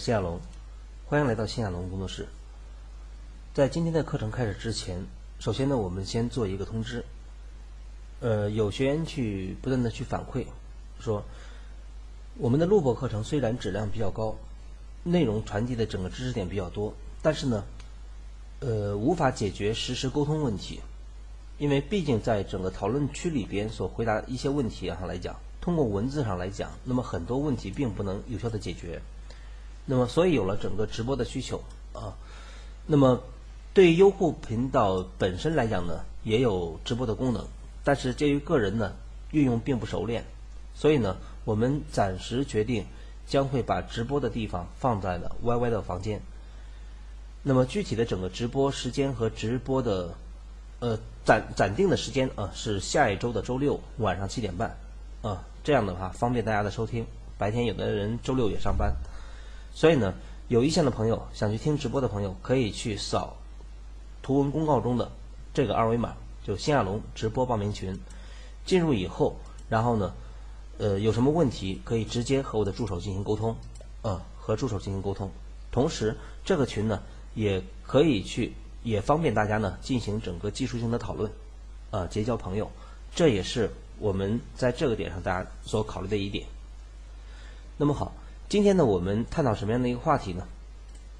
谢亚龙，欢迎来到谢亚龙工作室。在今天的课程开始之前，首先呢，我们先做一个通知。呃，有学员去不断的去反馈，说我们的录播课程虽然质量比较高，内容传递的整个知识点比较多，但是呢，呃，无法解决实时沟通问题。因为毕竟在整个讨论区里边所回答一些问题上来讲。通过文字上来讲，那么很多问题并不能有效的解决，那么所以有了整个直播的需求啊。那么对于优酷频道本身来讲呢，也有直播的功能，但是鉴于个人呢运用并不熟练，所以呢我们暂时决定将会把直播的地方放在了 YY 的房间。那么具体的整个直播时间和直播的呃暂暂定的时间啊是下一周的周六晚上七点半啊。这样的话方便大家的收听。白天有的人周六也上班，所以呢，有意向的朋友想去听直播的朋友，可以去扫图文公告中的这个二维码，就新亚龙直播报名群。进入以后，然后呢，呃，有什么问题可以直接和我的助手进行沟通，呃，和助手进行沟通。同时，这个群呢，也可以去，也方便大家呢进行整个技术性的讨论，呃，结交朋友。这也是。我们在这个点上，大家所考虑的一点。那么好，今天呢，我们探讨什么样的一个话题呢？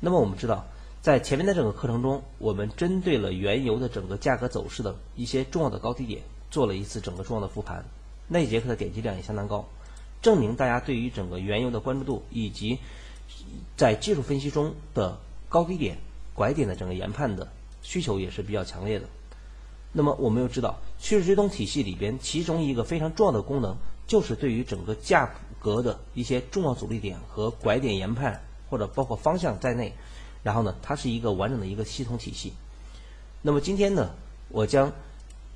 那么我们知道，在前面的整个课程中，我们针对了原油的整个价格走势的一些重要的高低点，做了一次整个重要的复盘。那一节课的点击量也相当高，证明大家对于整个原油的关注度以及在技术分析中的高低点、拐点的整个研判的需求也是比较强烈的。那么我们又知道，趋势追踪体系里边，其中一个非常重要的功能，就是对于整个价格的一些重要阻力点和拐点研判，或者包括方向在内，然后呢，它是一个完整的一个系统体系。那么今天呢，我将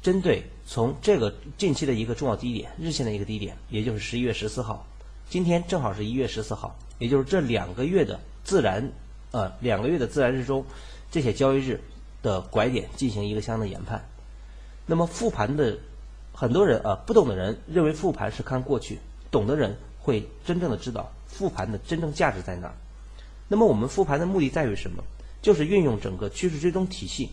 针对从这个近期的一个重要低点，日线的一个低点，也就是十一月十四号，今天正好是一月十四号，也就是这两个月的自然，呃，两个月的自然日中，这些交易日的拐点进行一个相应的研判。那么复盘的很多人啊，不懂的人认为复盘是看过去，懂的人会真正的知道复盘的真正价值在哪。那么我们复盘的目的在于什么？就是运用整个趋势追踪体系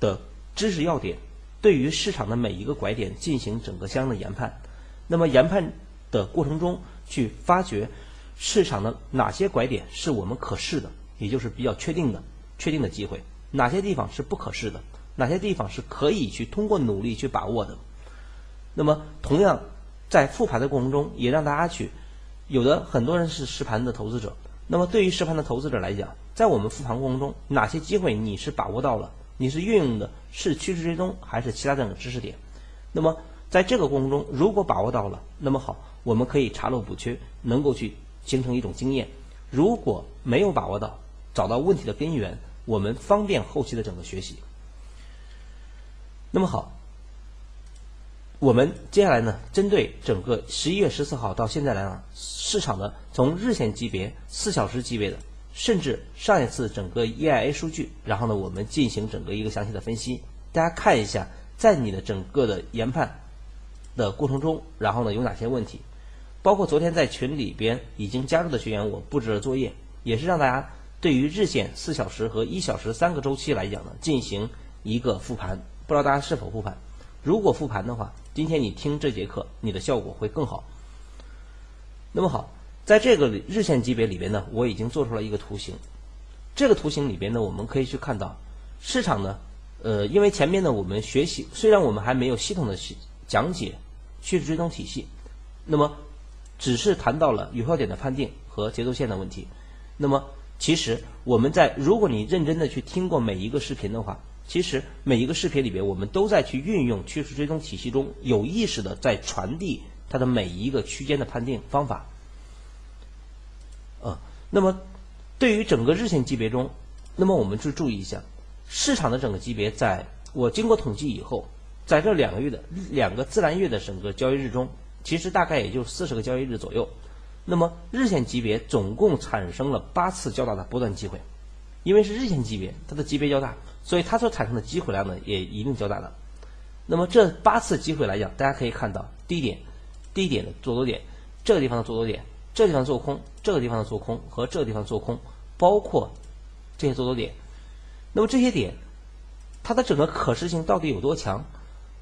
的知识要点，对于市场的每一个拐点进行整个相应的研判。那么研判的过程中，去发掘市场的哪些拐点是我们可视的，也就是比较确定的、确定的机会，哪些地方是不可视的。哪些地方是可以去通过努力去把握的？那么，同样在复盘的过程中，也让大家去有的很多人是实盘的投资者。那么，对于实盘的投资者来讲，在我们复盘过程中，哪些机会你是把握到了？你是运用的是趋势追踪还是其他这种知识点？那么，在这个过程中，如果把握到了，那么好，我们可以查漏补缺，能够去形成一种经验；如果没有把握到，找到问题的根源，我们方便后期的整个学习。那么好，我们接下来呢，针对整个十一月十四号到现在来讲，市场的从日线级别、四小时级别的，甚至上一次整个 EIA 数据，然后呢，我们进行整个一个详细的分析。大家看一下，在你的整个的研判的过程中，然后呢有哪些问题？包括昨天在群里边已经加入的学员，我布置了作业，也是让大家对于日线、四小时和一小时三个周期来讲呢，进行一个复盘。不知道大家是否复盘？如果复盘的话，今天你听这节课，你的效果会更好。那么好，在这个日线级别里边呢，我已经做出了一个图形。这个图形里边呢，我们可以去看到市场呢，呃，因为前面呢我们学习，虽然我们还没有系统的去讲解趋势追踪体系，那么只是谈到了有效点的判定和节奏线的问题。那么其实我们在如果你认真的去听过每一个视频的话。其实每一个视频里边，我们都在去运用趋势追踪体系中有意识的在传递它的每一个区间的判定方法。呃，那么对于整个日线级别中，那么我们去注意一下，市场的整个级别，在我经过统计以后，在这两个月的两个自然月的整个交易日中，其实大概也就四十个交易日左右。那么日线级别总共产生了八次较大的波段机会，因为是日线级别，它的级别较大。所以它所产生的机会量呢，也一定较大的。那么这八次机会来讲，大家可以看到低点、低点的做多点，这个地方的做多点，这个地方做空，这个地方的做空和这个地方做空，包括这些做多点。那么这些点，它的整个可视性到底有多强？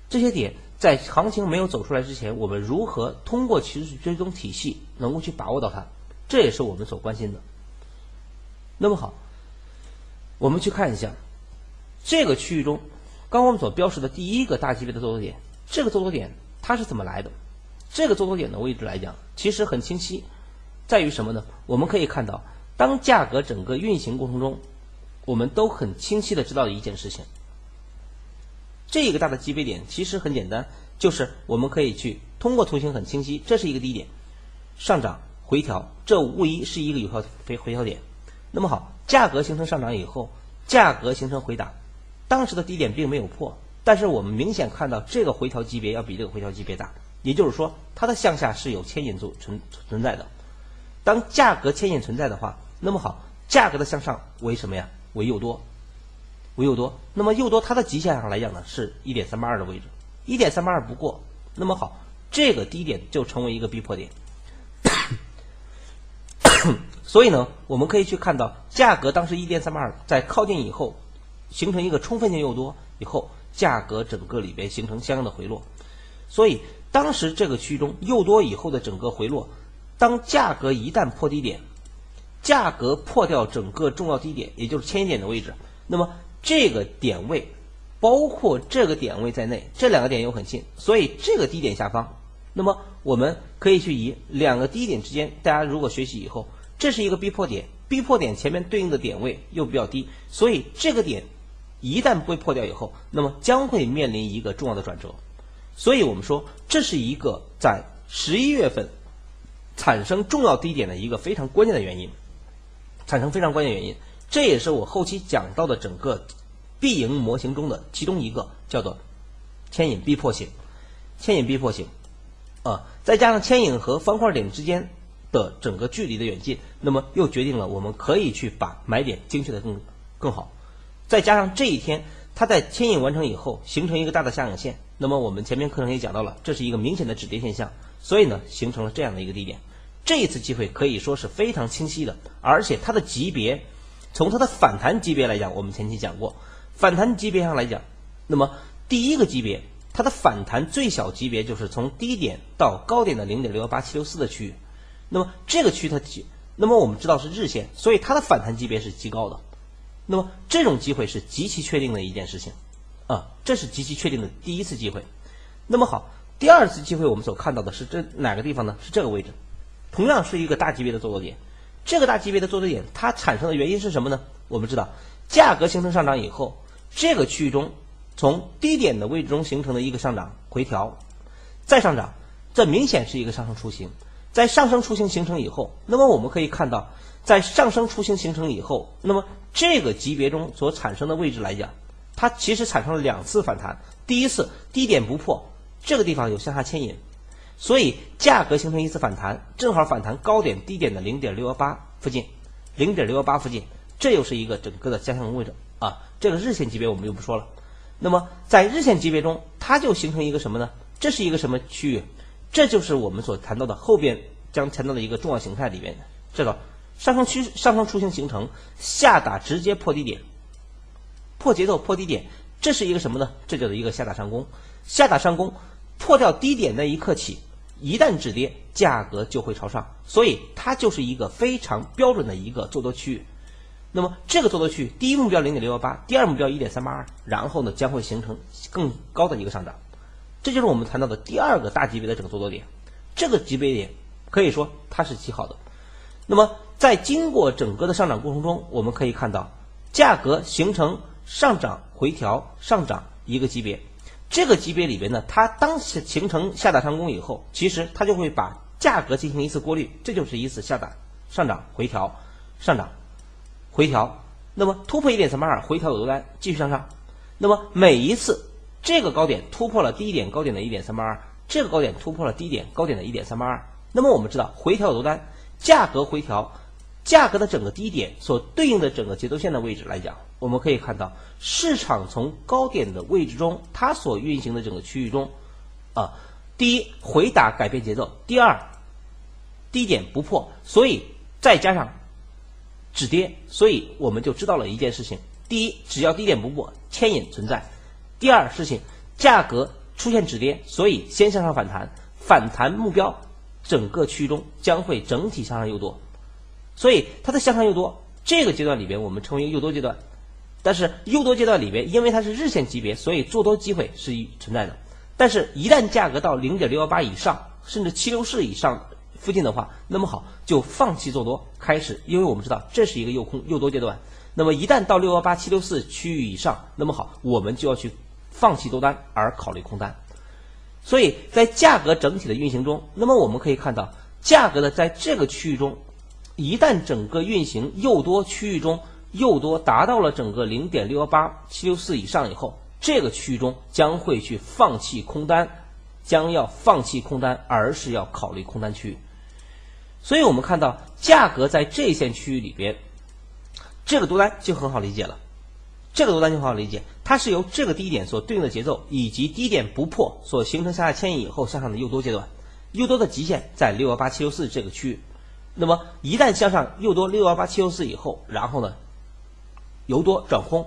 这些点在行情没有走出来之前，我们如何通过趋势追踪体系能够去把握到它？这也是我们所关心的。那么好，我们去看一下这个区域中，刚我们所标识的第一个大级别的做多点，这个做多点它是怎么来的？这个做多点的位置来讲，其实很清晰。在于什么呢？我们可以看到，当价格整个运行过程中，我们都很清晰的知道一件事情。这个大的级别点其实很简单，就是我们可以去通过图形很清晰，这是一个低点，上涨回调，这无疑是一个有效回回调点。那么好，价格形成上涨以后，价格形成回档，当时的低点并没有破，但是我们明显看到这个回调级别要比这个回调级别大，也就是说它的向下是有牵引作存存在的。当价格牵引存在的话，那么好，价格的向上为什么呀？为诱多，为诱多。那么诱多它的极限上来讲呢，是一点三八二的位置，一点三八二不过，那么好，这个低点就成为一个逼迫点。所以呢，我们可以去看到，价格当时一点三八二在靠近以后，形成一个充分性诱多以后，价格整个里边形成相应的回落。所以当时这个区域中诱多以后的整个回落。当价格一旦破低点，价格破掉整个重要低点，也就是千点的位置，那么这个点位，包括这个点位在内，这两个点又很近，所以这个低点下方，那么我们可以去以两个低点之间，大家如果学习以后，这是一个逼迫点，逼迫点前面对应的点位又比较低，所以这个点一旦被破掉以后，那么将会面临一个重要的转折，所以我们说这是一个在十一月份。产生重要低点的一个非常关键的原因，产生非常关键原因，这也是我后期讲到的整个必赢模型中的其中一个，叫做牵引逼迫性，牵引逼迫性，啊，再加上牵引和方块点之间的整个距离的远近，那么又决定了我们可以去把买点精确的更更好，再加上这一天它在牵引完成以后形成一个大的下影线，那么我们前面课程也讲到了，这是一个明显的止跌现象。所以呢，形成了这样的一个低点，这一次机会可以说是非常清晰的，而且它的级别，从它的反弹级别来讲，我们前期讲过，反弹级别上来讲，那么第一个级别，它的反弹最小级别就是从低点到高点的零点六幺八七六四的区域，那么这个区它极，那么我们知道是日线，所以它的反弹级别是极高的，那么这种机会是极其确定的一件事情，啊，这是极其确定的第一次机会，那么好。第二次机会，我们所看到的是这哪个地方呢？是这个位置，同样是一个大级别的做多点。这个大级别的做多点，它产生的原因是什么呢？我们知道，价格形成上涨以后，这个区域中从低点的位置中形成的一个上涨回调，再上涨，这明显是一个上升雏形。在上升雏形形成以后，那么我们可以看到，在上升雏形形成以后，那么这个级别中所产生的位置来讲，它其实产生了两次反弹。第一次低点不破。这个地方有向下牵引，所以价格形成一次反弹，正好反弹高点低点的零点六幺八附近，零点六幺八附近，这又是一个整个的加强位置啊。这个日线级别我们就不说了。那么在日线级别中，它就形成一个什么呢？这是一个什么区域？这就是我们所谈到的后边将谈到的一个重要形态里面这个上升趋上升雏形形成，下打直接破低点，破节奏破低点，这是一个什么呢？这叫做一个下打上攻，下打上攻。破掉低点那一刻起，一旦止跌，价格就会朝上，所以它就是一个非常标准的一个做多区域。那么这个做多区域，第一目标零点六幺八，第二目标一点三八二，然后呢将会形成更高的一个上涨。这就是我们谈到的第二个大级别的整个做多点。这个级别点可以说它是极好的。那么在经过整个的上涨过程中，我们可以看到价格形成上涨回调上涨一个级别。这个级别里边呢，它当形成下打上攻以后，其实它就会把价格进行一次过滤，这就是一次下打上涨回调上涨回调，那么突破一点三八二回调有多单继续向上，那么每一次这个高点突破了低点高点的一点三八二，这个高点突破了低点高点的一点三八二，那么我们知道回调有多单，价格回调。价格的整个低点所对应的整个节奏线的位置来讲，我们可以看到市场从高点的位置中，它所运行的整个区域中，啊，第一回打改变节奏，第二低点不破，所以再加上止跌，所以我们就知道了一件事情：第一，只要低点不破，牵引存在；第二事情，价格出现止跌，所以先向上反弹，反弹目标整个区域中将会整体向上诱多，所以它的向上诱多这个阶段里边我们称为诱多阶段。但是诱多阶段里边，因为它是日线级别，所以做多机会是存在的。但是，一旦价格到零点六幺八以上，甚至七六四以上附近的话，那么好，就放弃做多，开始，因为我们知道这是一个诱空诱多阶段。那么一旦到六幺八七六四区域以上，那么好，我们就要去放弃多单，而考虑空单。所以在价格整体的运行中，那么我们可以看到，价格的在这个区域中，一旦整个运行诱多区域中。又多达到了整个零点六幺八七六四以上以后，这个区域中将会去放弃空单，将要放弃空单，而是要考虑空单区域。所以我们看到价格在这一线区域里边，这个多单就很好理解了。这个多单就很好理解，它是由这个低点所对应的节奏以及低点不破所形成向下牵引以后向上的诱多阶段，诱多的极限在六幺八七六四这个区域。那么一旦向上诱多六幺八七六四以后，然后呢？由多转空，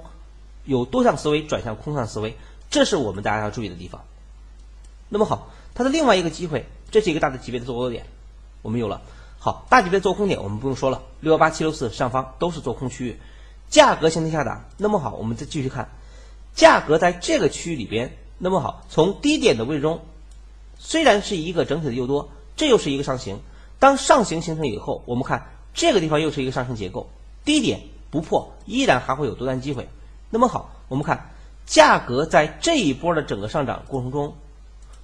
由多向思维转向空向思维，这是我们大家要注意的地方。那么好，它的另外一个机会，这是一个大的级别的做多点，我们有了。好，大级别做空点我们不用说了，六幺八七六四上方都是做空区域，价格形成下达。那么好，我们再继续看，价格在这个区域里边，那么好，从低点的位置中，虽然是一个整体的诱多，这又是一个上行。当上行形成以后，我们看这个地方又是一个上升结构，低点。不破，依然还会有多单机会。那么好，我们看价格在这一波的整个上涨过程中，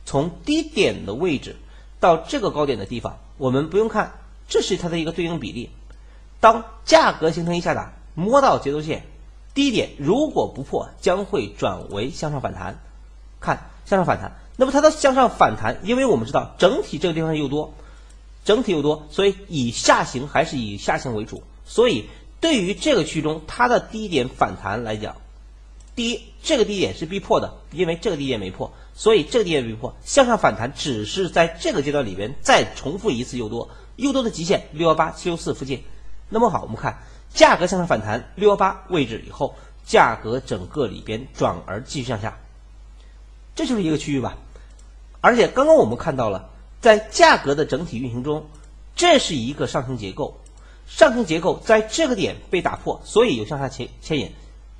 从低点的位置到这个高点的地方，我们不用看，这是它的一个对应比例。当价格形成一下打，摸到节奏线低点，如果不破，将会转为向上反弹。看向上反弹，那么它的向上反弹，因为我们知道整体这个地方又多，整体又多，所以以下行还是以下行为主，所以。对于这个区中它的低点反弹来讲，第一，这个低点是必破的，因为这个低点没破，所以这个低点必破，向上反弹只是在这个阶段里边再重复一次诱多，诱多的极限六幺八七六四附近。那么好，我们看价格向上反弹六幺八位置以后，价格整个里边转而继续向下，这就是一个区域吧。而且刚刚我们看到了，在价格的整体运行中，这是一个上升结构。上升结构在这个点被打破，所以有向下牵牵引。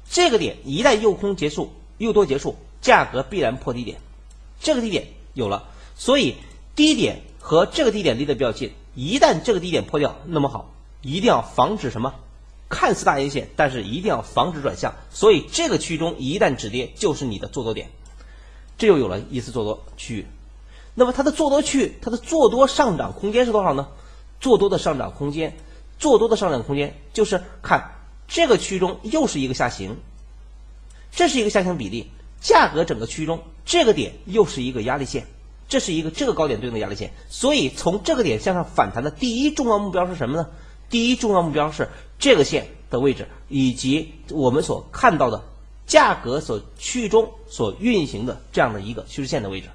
这个点一旦诱空结束，诱多结束，价格必然破低点。这个低点有了，所以低点和这个低点离得比较近。一旦这个低点破掉，那么好，一定要防止什么？看似大阴线，但是一定要防止转向。所以这个区域中一旦止跌，就是你的做多点。这又有了一次做多区域。那么它的做多区域，它的做多上涨空间是多少呢？做多的上涨空间。做多的上涨空间就是看这个区域中又是一个下行，这是一个下行比例，价格整个区域中这个点又是一个压力线，这是一个这个高点对应的压力线，所以从这个点向上反弹的第一重要目标是什么呢？第一重要目标是这个线的位置以及我们所看到的价格所区域中所运行的这样的一个趋势线的位置，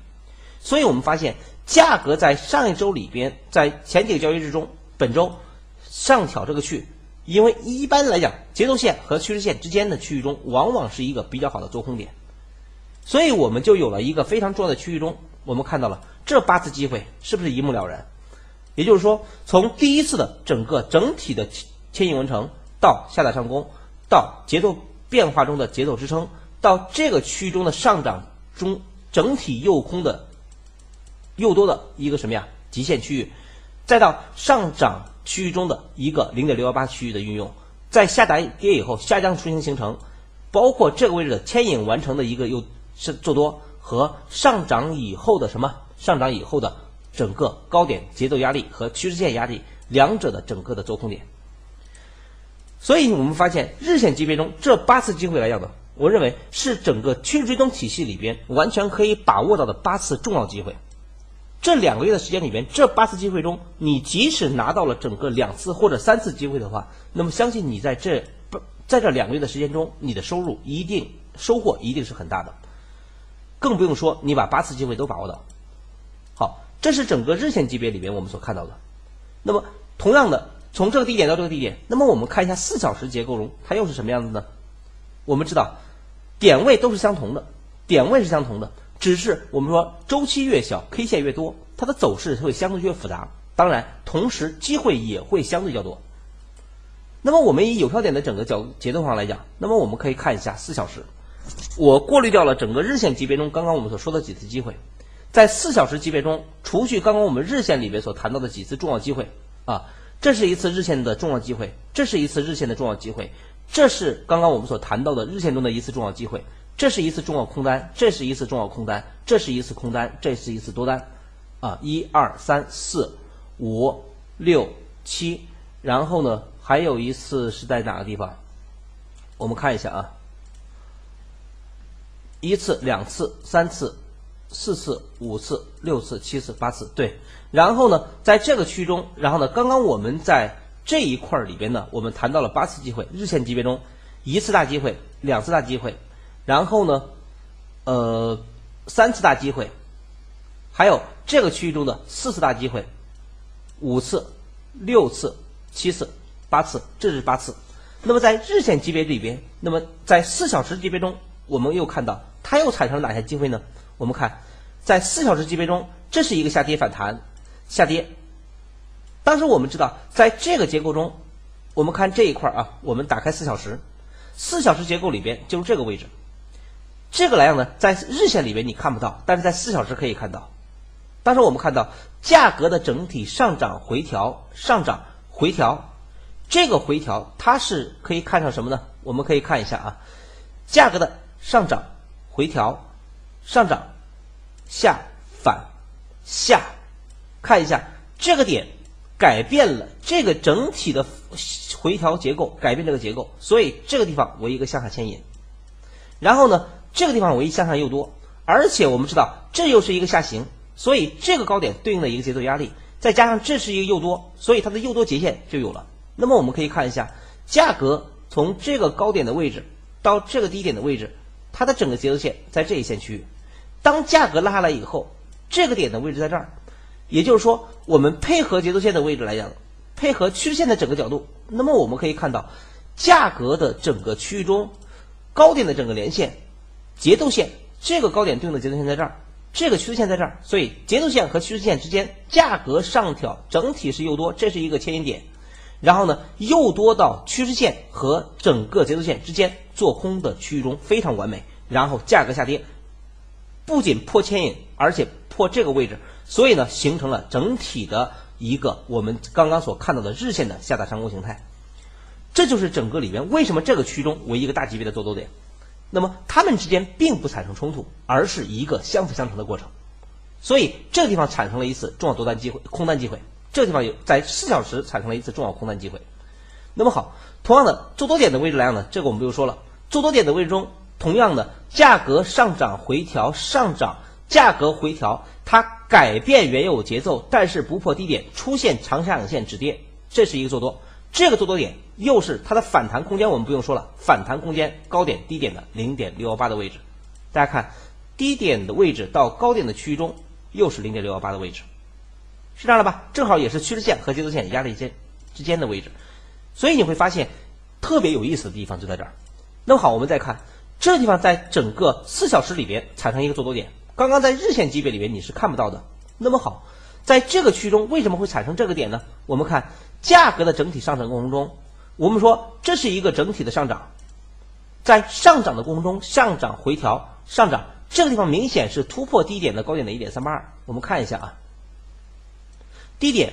所以我们发现价格在上一周里边，在前几个交易日中，本周。上挑这个区，因为一般来讲，节奏线和趋势线之间的区域中，往往是一个比较好的做空点，所以我们就有了一个非常重要的区域中，我们看到了这八次机会是不是一目了然？也就是说，从第一次的整个整体的牵引完成，到下打上攻，到节奏变化中的节奏支撑，到这个区域中的上涨中整体诱空的诱多的一个什么呀极限区域，再到上涨。区域中的一个零点六幺八区域的运用，在下打跌以后，下降出现形成，包括这个位置的牵引完成的一个又是做多和上涨以后的什么上涨以后的整个高点节奏压力和趋势线压力两者的整个的做空点。所以我们发现日线级别中这八次机会来讲呢，我认为是整个趋势追踪体系里边完全可以把握到的八次重要机会。这两个月的时间里边，这八次机会中，你即使拿到了整个两次或者三次机会的话，那么相信你在这不在这两个月的时间中，你的收入一定收获一定是很大的，更不用说你把八次机会都把握到。好，这是整个日线级别里边我们所看到的。那么同样的，从这个低点到这个低点。那么我们看一下四小时结构中，它又是什么样子呢？我们知道，点位都是相同的，点位是相同的，只是我们说周期越小，K 线越多，它的走势会相对越复杂。当然，同时机会也会相对较多。那么我们以有效点的整个角节奏上来讲，那么我们可以看一下四小时。我过滤掉了整个日线级别中刚刚我们所说的几次机会，在四小时级别中，除去刚刚我们日线里面所谈到的几次重要机会啊，这是一次日线的重要机会，这是一次日线的重要机会，这是刚刚我们所谈到的日线中的一次重要机会，这是一次重要空单，这是一次重要空单，这是一次空单，这是一次多单，啊，一二三四五六七，然后呢，还有一次是在哪个地方？我们看一下啊。一次、两次、三次、四次、五次、六次、七次、八次，对。然后呢，在这个区中，然后呢，刚刚我们在这一块里边呢，我们谈到了八次机会，日线级别中一次大机会、两次大机会，然后呢，呃，三次大机会，还有这个区域中的四次大机会、五次、六次、七次、八次，这是八次。那么在日线级别里边，那么在四小时级别中。我们又看到它又产生了哪些机会呢？我们看，在四小时级别中，这是一个下跌反弹，下跌。当时我们知道，在这个结构中，我们看这一块啊，我们打开四小时，四小时结构里边就是这个位置。这个来样呢，在日线里边你看不到，但是在四小时可以看到。当时我们看到价格的整体上涨回调，上涨回调，这个回调它是可以看上什么呢？我们可以看一下啊，价格的。上涨，回调，上涨，下反，下，看一下这个点改变了这个整体的回调结构，改变这个结构，所以这个地方为一个向下牵引。然后呢，这个地方为向上诱多，而且我们知道这又是一个下行，所以这个高点对应的一个节奏压力，再加上这是一个诱多，所以它的诱多节线就有了。那么我们可以看一下价格从这个高点的位置到这个低点的位置。它的整个节奏线在这一线区域，当价格拉下来以后，这个点的位置在这儿，也就是说，我们配合节奏线的位置来讲，配合趋势线的整个角度，那么我们可以看到，价格的整个区域中，高点的整个连线，节奏线，这个高点对应的节奏线在这儿，这个趋势线在这儿，所以节奏线和趋势线之间，价格上挑整体是诱多，这是一个牵引点。然后呢，又多到趋势线和整个节奏线之间做空的区域中非常完美，然后价格下跌，不仅破牵引，而且破这个位置，所以呢，形成了整体的一个我们刚刚所看到的日线的下打上攻形态。这就是整个里边为什么这个区中为一个大级别的做多点，那么它们之间并不产生冲突，而是一个相辅相成的过程，所以这个地方产生了一次重要多单机会、空单机会。这个地方有在四小时产生了一次重要空单机会，那么好，同样的做多点的位置来讲呢，这个我们不用说了。做多点的位置中，同样的价格上涨回调上涨，价格回调，它改变原有节奏，但是不破低点，出现长下影线止跌，这是一个做多。这个做多点又是它的反弹空间，我们不用说了，反弹空间高点低点的零点六幺八的位置，大家看低点的位置到高点的区域中又是零点六幺八的位置。是这样了吧？正好也是趋势线和节奏线压力间之间的位置，所以你会发现特别有意思的地方就在这儿。那么好，我们再看这地方，在整个四小时里边产生一个做多点，刚刚在日线级别里边你是看不到的。那么好，在这个区中为什么会产生这个点呢？我们看价格的整体上涨过程中，我们说这是一个整体的上涨，在上涨的过程中上涨回调上涨，这个地方明显是突破低点的高点的一点三八二。我们看一下啊。低点，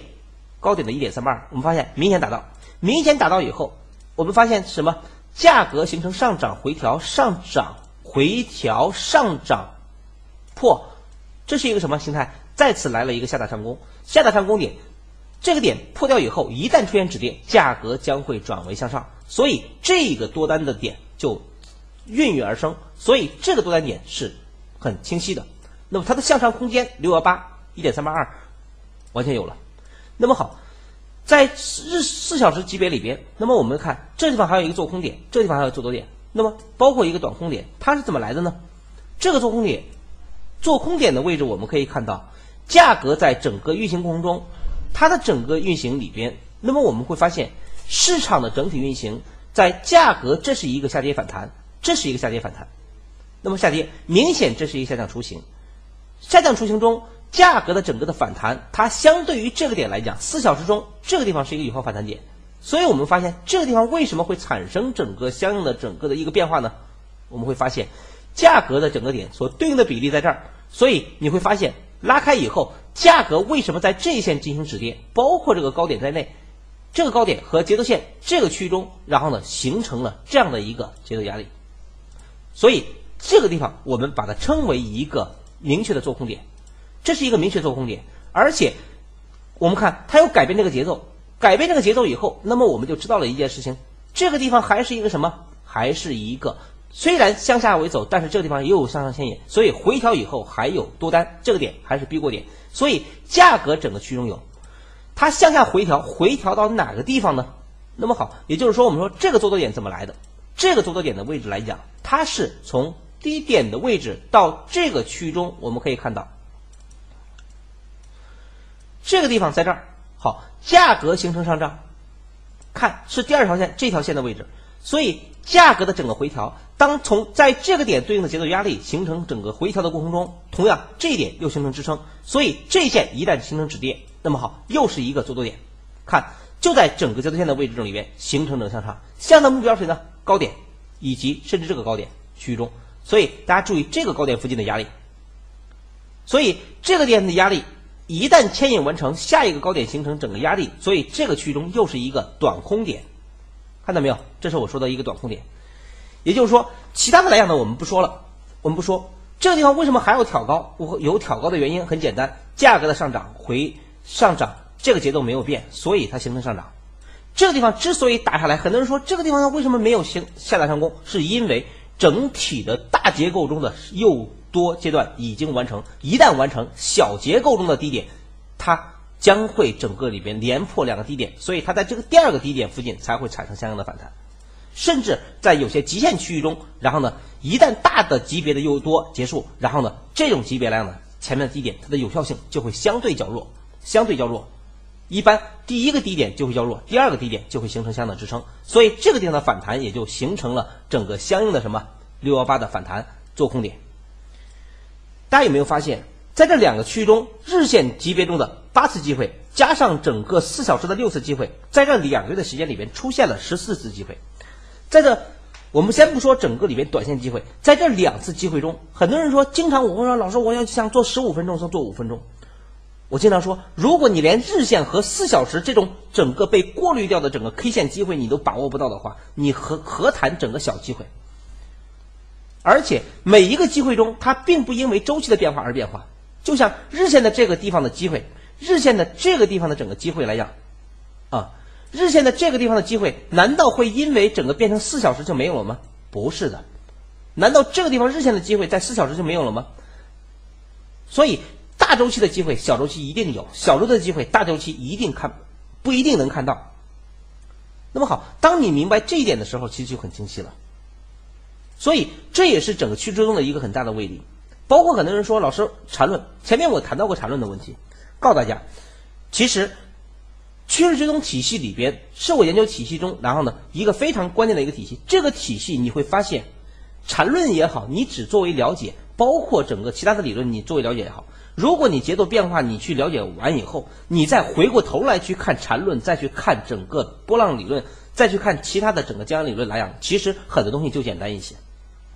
高点的一点三八二，我们发现明显达到，明显达到以后，我们发现什么？价格形成上涨回调，上涨回调上涨破，这是一个什么形态？再次来了一个下打上攻，下打上攻点，这个点破掉以后，一旦出现止跌，价格将会转为向上，所以这个多单的点就孕育而生，所以这个多单点是很清晰的。那么它的向上空间六幺八一点三八二。完全有了，那么好，在日四小时级别里边，那么我们看这地方还有一个做空点，这地方还有做多点，那么包括一个短空点，它是怎么来的呢？这个做空点，做空点的位置我们可以看到，价格在整个运行过程中，它的整个运行里边，那么我们会发现市场的整体运行在价格这是一个下跌反弹，这是一个下跌反弹，那么下跌明显这是一个下降雏形，下降雏形中价格的整个的反弹，它相对于这个点来讲，四小时中这个地方是一个有效反弹点，所以我们发现这个地方为什么会产生整个相应的整个的一个变化呢？我们会发现价格的整个点所对应的比例在这儿，所以你会发现拉开以后，价格为什么在这一线进行止跌，包括这个高点在内，这个高点和节奏线这个区域中，然后呢形成了这样的一个节奏压力，所以这个地方我们把它称为一个明确的做空点，这是一个明确做空点，而且我们看它要改变这个节奏，改变这个节奏以后，那么我们就知道了一件事情，这个地方还是一个什么？还是一个。虽然向下为走，但是这个地方也有向上牵引，所以回调以后还有多单，这个点还是逼过点，所以价格整个区中有，它向下回调，回调到哪个地方呢？那么好，也就是说我们说这个做多点怎么来的？这个做多点的位置来讲，它是从低点的位置到这个区中，我们可以看到这个地方在这儿，好，价格形成上涨，看是第二条线这条线的位置，所以价格的整个回调。当从在这个点对应的节奏压力形成整个回调的过程中，同样这一点又形成支撑，所以这线一旦形成止跌，那么好，又是一个做多点。看，就在整个节奏线的位置中里边形成整向上，向的目标谁呢？高点，以及甚至这个高点区域中。所以大家注意这个高点附近的压力。所以这个点的压力一旦牵引完成，下一个高点形成整个压力，所以这个区域中又是一个短空点。看到没有？这是我说的一个短空点。也就是说，其他的来讲呢，我们不说了，我们不说这个地方为什么还要挑高？我有挑高的原因很简单，价格的上涨回上涨，这个节奏没有变，所以它形成上涨。这个地方之所以打下来，很多人说这个地方它为什么没有行下打上攻？是因为整体的大结构中的诱多阶段已经完成，一旦完成，小结构中的低点，它将会整个里边连破两个低点，所以它在这个第二个低点附近才会产生相应的反弹。甚至在有些极限区域中，然后呢，一旦大的级别的诱多结束，然后呢，这种级别量呢，前面的低点它的有效性就会相对较弱，相对较弱。一般第一个低点就会较弱，第二个低点就会形成相应的支撑，所以这个地方的反弹也就形成了整个相应的什么六幺八的反弹做空点。大家有没有发现，在这两个区域中，日线级别中的八次机会，加上整个四小时的六次机会，在这两个月的时间里边出现了十四次机会。在这，我们先不说整个里面短线机会，在这两次机会中，很多人说，经常我会说，老师，我要想做十五分钟，说做五分钟。我经常说，如果你连日线和四小时这种整个被过滤掉的整个 K 线机会你都把握不到的话，你何何谈整个小机会？而且每一个机会中，它并不因为周期的变化而变化。就像日线的这个地方的机会，日线的这个地方的整个机会来讲，啊。日线的这个地方的机会，难道会因为整个变成四小时就没有了吗？不是的，难道这个地方日线的机会在四小时就没有了吗？所以大周期的机会，小周期一定有；小周期的机会，大周期一定看不一定能看到。那么好，当你明白这一点的时候，其实就很清晰了。所以这也是整个趋势中的一个很大的威力。包括很多人说，老师缠论，前面我谈到过缠论的问题，告诉大家，其实。趋势追踪体系里边是我研究体系中，然后呢一个非常关键的一个体系。这个体系你会发现，缠论也好，你只作为了解，包括整个其他的理论你作为了解也好。如果你节奏变化你去了解完以后，你再回过头来去看缠论，再去看整个波浪理论，再去看其他的整个江阳理论来讲，其实很多东西就简单一些。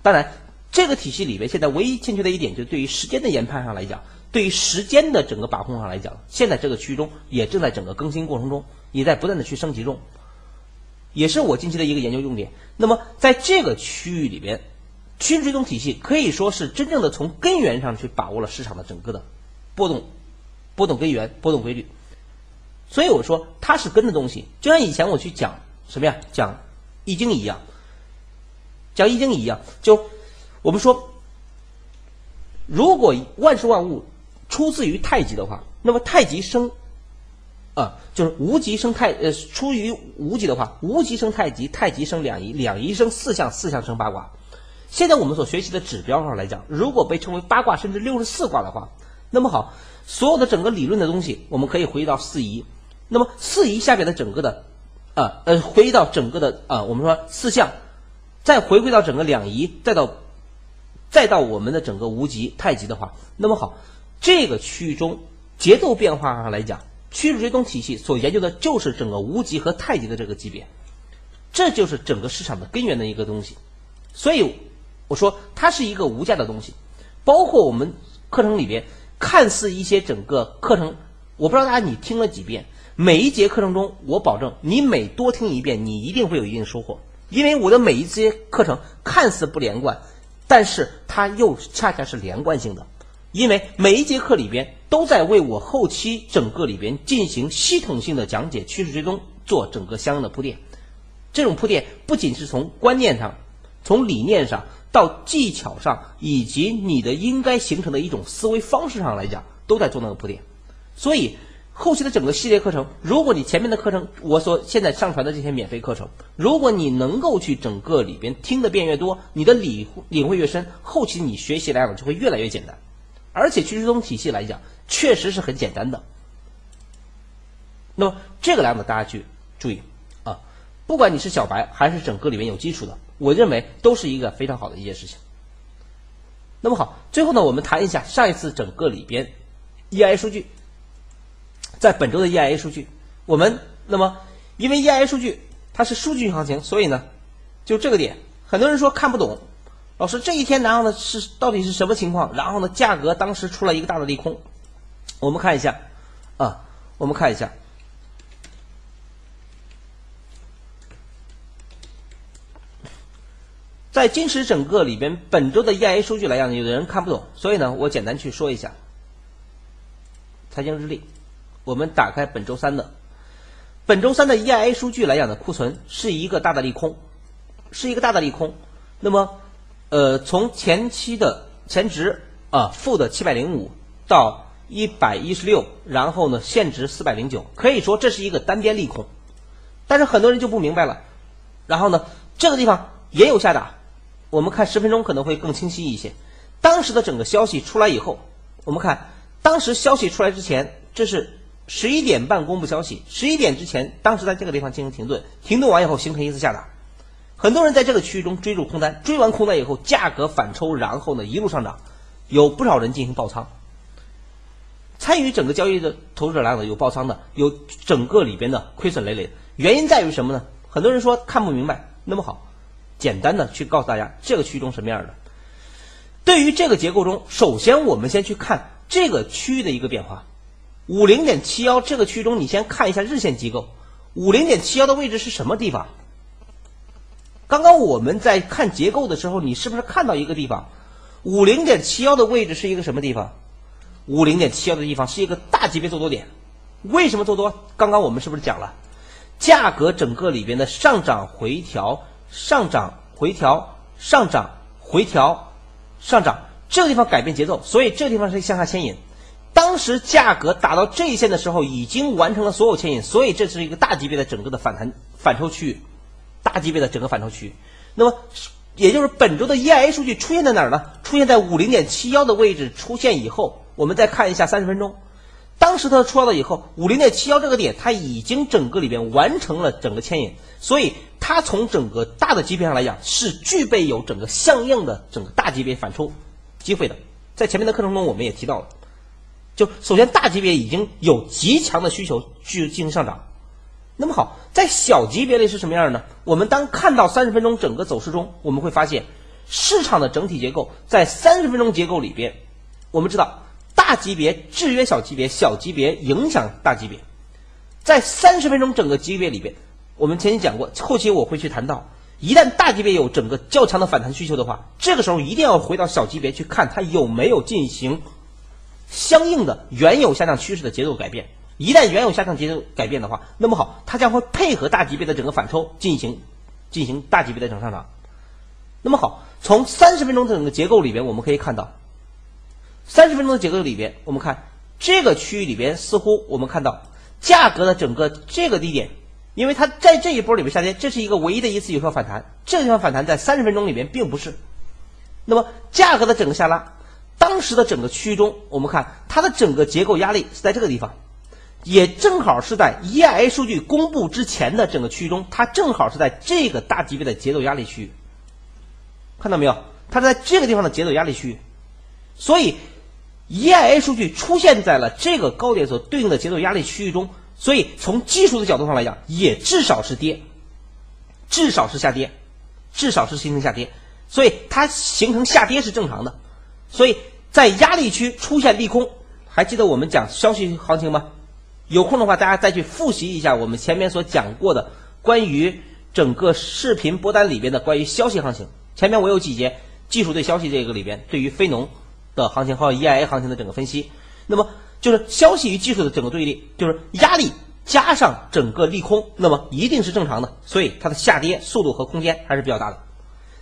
当然，这个体系里边现在唯一欠缺的一点，就对于时间的研判上来讲。对于时间的整个把控上来讲，现在这个区域中也正在整个更新过程中，也在不断的去升级中，也是我近期的一个研究重点。那么在这个区域里边，趋势追踪体系可以说是真正的从根源上去把握了市场的整个的波动、波动根源、波动规律。所以我说它是根的东西，就像以前我去讲什么呀，讲易经一样，讲易经一样，就我们说，如果万事万物。出自于太极的话，那么太极生，啊，就是无极生太，呃，出于无极的话，无极生太极，太极生两仪，两仪生四象，四象生八卦。现在我们所学习的指标上来讲，如果被称为八卦甚至六十四卦的话，那么好，所有的整个理论的东西，我们可以回到四仪，那么四仪下边的整个的啊呃回到整个的啊我们说四象，再回归到整个两仪，再到再到我们的整个无极太极的话，那么好，这个区域中节奏变化上来讲，趋势追踪体系所研究的就是整个无极和太极的这个级别，这就是整个市场的根源的一个东西。所以我说它是一个无价的东西，包括我们课程里边看似一些整个课程，我不知道大家你听了几遍，每一节课程中，我保证你每多听一遍，你一定会有一定收获，因为我的每一节课程看似不连贯，但是它又恰恰是连贯性的，因为每一节课里边都在为我后期整个里边进行系统性的讲解、趋势追踪做整个相应的铺垫，这种铺垫不仅是从观念上。从理念上到技巧上，以及你的应该形成的一种思维方式上来讲，都在做那个铺垫。所以后期的整个系列课程，如果你前面的课程，我所现在上传的这些免费课程，如果你能够去整个里边听的遍越多，你的理领会越深，后期你学习来讲就会越来越简单。而且趋势中体系来讲，确实是很简单的。那么这个来讲，大家去注意啊，不管你是小白还是整个里面有基础的。我认为都是一个非常好的一件事情。那么好，最后呢，我们谈一下上一次整个里边，E I 数据，在本周的 EIA 数据，我们那么因为 EIA 数据它是数据行情，所以呢，就这个点，很多人说看不懂，老师这一天然后呢是到底是什么情况？然后呢，价格当时出了一个大的利空，我们看一下啊，我们看一下。在金石整个里边，本周的 EIA 数据来讲，有的人看不懂，所以呢，我简单去说一下。财经日历，我们打开本周三的，本周三的 EIA 数据来讲的库存是一个大的利空，是一个大的利空。那么，呃，从前期的前值啊负的七百零五到一百一十六，然后呢现值四百零九，可以说这是一个单边利空。但是很多人就不明白了，然后呢这个地方也有下打。我们看十分钟可能会更清晰一些。当时的整个消息出来以后，我们看当时消息出来之前，这是十一点半公布消息，十一点之前，当时在这个地方进行停顿，停顿完以后形成一次下打，很多人在这个区域中追入空单，追完空单以后，价格反抽，然后呢一路上涨，有不少人进行爆仓。参与整个交易的投资者来讲，有爆仓的，有整个里边的亏损累累。原因在于什么呢？很多人说看不明白。那么好。简单的去告诉大家这个区域中什么样的。对于这个结构中，首先我们先去看这个区域的一个变化。五零点七幺这个区中，你先看一下日线机构。五零点七幺的位置是什么地方？刚刚我们在看结构的时候，你是不是看到一个地方？五零点七幺的位置是一个什么地方？五零点七幺的地方是一个大级别做多点。为什么做多？刚刚我们是不是讲了？价格整个里边的上涨回调。上涨回调，上涨回调，上涨，这个地方改变节奏，所以这个地方是向下牵引。当时价格打到这一线的时候，已经完成了所有牵引，所以这是一个大级别的整个的反弹反抽区域，大级别的整个反抽区域。那么，也就是本周的 EIA 数据出现在哪儿呢？出现在五零点七幺的位置出现以后，我们再看一下三十分钟。当时它出来了以后，五零点七幺这个点，它已经整个里边完成了整个牵引，所以它从整个大的级别上来讲，是具备有整个相应的整个大级别反抽机会的。在前面的课程中，我们也提到了，就首先大级别已经有极强的需求去进行上涨。那么好，在小级别里是什么样呢？我们当看到三十分钟整个走势中，我们会发现市场的整体结构在三十分钟结构里边，我们知道。大级别制约小级别，小级别影响大级别。在三十分钟整个级别里边，我们前期讲过，后期我会去谈到，一旦大级别有整个较强的反弹需求的话，这个时候一定要回到小级别去看它有没有进行相应的原有下降趋势的节奏改变。一旦原有下降节奏改变的话，那么好，它将会配合大级别的整个反抽进行进行大级别的整上涨。那么好，从三十分钟整个结构里边，我们可以看到。三十分钟的结构里边，我们看这个区域里边，似乎我们看到价格的整个这个低点，因为它在这一波里面下跌，这是一个唯一的一次有效反弹。这个地方反弹在三十分钟里面并不是。那么价格的整个下拉，当时的整个区域中，我们看它的整个结构压力是在这个地方，也正好是在 EIA 数据公布之前的整个区域中，它正好是在这个大级别的节奏压力区。域，看到没有？它在这个地方的节奏压力区。域，所以 EIA 数据出现在了这个高点所对应的节奏压力区域中，所以从技术的角度上来讲，也至少是跌，至少是下跌，至少是形成下跌，所以它形成下跌是正常的，所以在压力区出现利空，还记得我们讲消息行情吗？有空的话，大家再去复习一下我们前面所讲过的关于整个视频波单里边的关于消息行情。前面我有几节技术对消息这个里边，对于非农的行情还有 EIA 行情的整个分析。那么就是消息与技术的整个对立，就是压力加上整个利空，那么一定是正常的，所以它的下跌速度和空间还是比较大的。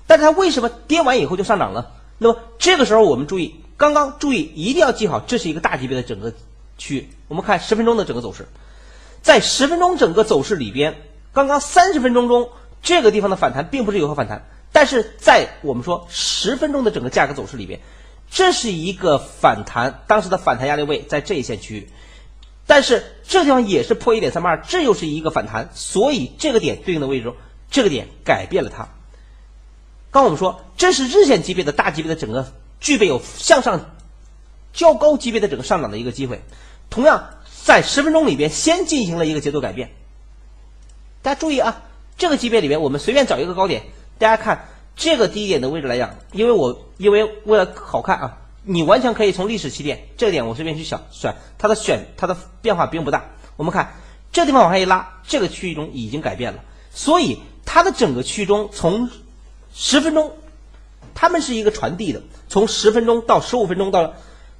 但是它为什么跌完以后就上涨了？那么这个时候我们注意，刚刚注意一定要记好，这是一个大级别的整个。区域，我们看十分钟的整个走势，在十分钟整个走势里边，刚刚三十分钟中这个地方的反弹并不是有效反弹，但是在我们说十分钟的整个价格走势里边，这是一个反弹，当时的反弹压力位在这一线区域，但是这地方也是破一点三八二，这又是一个反弹，所以这个点对应的位置中，这个点改变了它。刚我们说这是日线级别的大级别的整个具备有向上较高级别的整个上涨的一个机会。同样，在十分钟里边先进行了一个节奏改变。大家注意啊，这个级别里边，我们随便找一个高点，大家看这个低点的位置来讲，因为我因为为了好看啊，你完全可以从历史起点这个点我随便去选选，它的选它的变化并不大。我们看这地方往下一拉，这个区域中已经改变了，所以它的整个区域中从十分钟，它们是一个传递的，从十分钟到十五分钟到，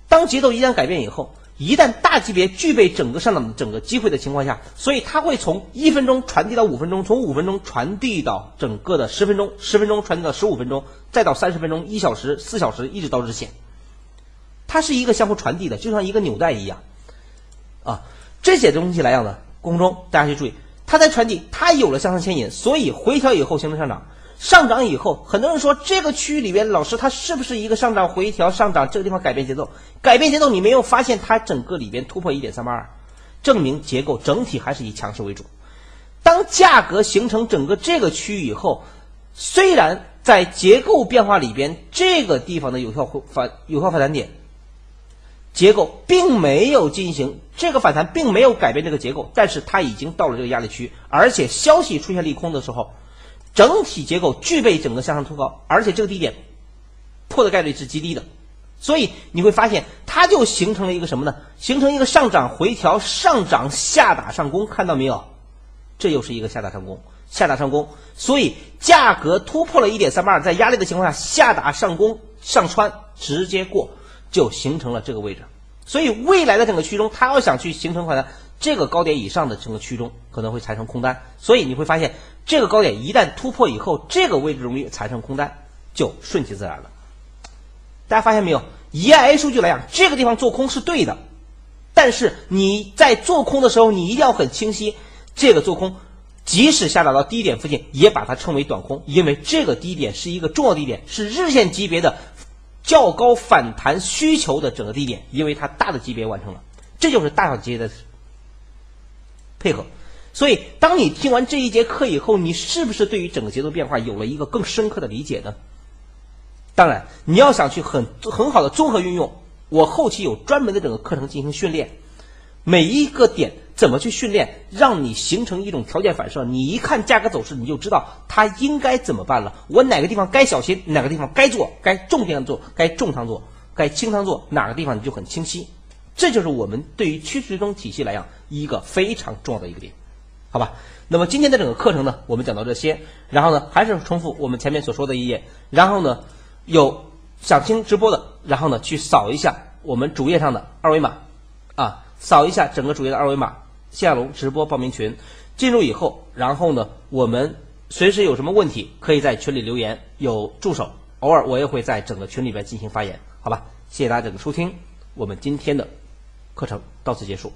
当节奏一旦改变以后。一旦大级别具备整个上涨的整个机会的情况下，所以它会从一分钟传递到五分钟，从五分钟传递到整个的十分钟，十分钟传递到十五分钟，再到三十分钟、一小时、四小时，一直到日线。它是一个相互传递的，就像一个纽带一样。啊，这些东西来讲呢，宫中大家去注意，它在传递，它有了向上牵引，所以回调以后形成上涨。上涨以后，很多人说这个区域里边，老师它是不是一个上涨回调上涨？这个地方改变节奏，改变节奏，你没有发现它整个里边突破一点三八二，证明结构整体还是以强势为主。当价格形成整个这个区域以后，虽然在结构变化里边，这个地方的有效反有效反弹点，结构并没有进行这个反弹，并没有改变这个结构，但是它已经到了这个压力区，而且消息出现利空的时候。整体结构具备整个向上突破，而且这个低点破的概率是极低的，所以你会发现它就形成了一个什么呢？形成一个上涨回调，上涨下打上攻，看到没有？这又是一个下打上攻，下打上攻，所以价格突破了一点三八二，在压力的情况下下打上攻上穿直接过，就形成了这个位置。所以未来的整个区中，它要想去形成反弹。这个高点以上的整个区中可能会产生空单，所以你会发现这个高点一旦突破以后，这个位置容易产生空单，就顺其自然了。大家发现没有？以 I A 数据来讲，这个地方做空是对的，但是你在做空的时候，你一定要很清晰，这个做空即使下达到低点附近，也把它称为短空，因为这个低点是一个重要低点，是日线级别的较高反弹需求的整个低点，因为它大的级别完成了，这就是大小级别的。配合，所以当你听完这一节课以后，你是不是对于整个节奏变化有了一个更深刻的理解呢？当然，你要想去很很好的综合运用，我后期有专门的整个课程进行训练，每一个点怎么去训练，让你形成一种条件反射，你一看价格走势，你就知道它应该怎么办了。我哪个地方该小心，哪个地方该做，该重点做，该重仓做，该轻仓做，哪个地方你就很清晰。这就是我们对于趋势追踪体系来讲一个非常重要的一个点，好吧？那么今天的整个课程呢，我们讲到这些，然后呢，还是重复我们前面所说的一页，然后呢，有想听直播的，然后呢，去扫一下我们主页上的二维码，啊，扫一下整个主页的二维码，谢亚龙直播报名群，进入以后，然后呢，我们随时有什么问题，可以在群里留言，有助手，偶尔我也会在整个群里边进行发言，好吧？谢谢大家整个收听，我们今天的。课程到此结束。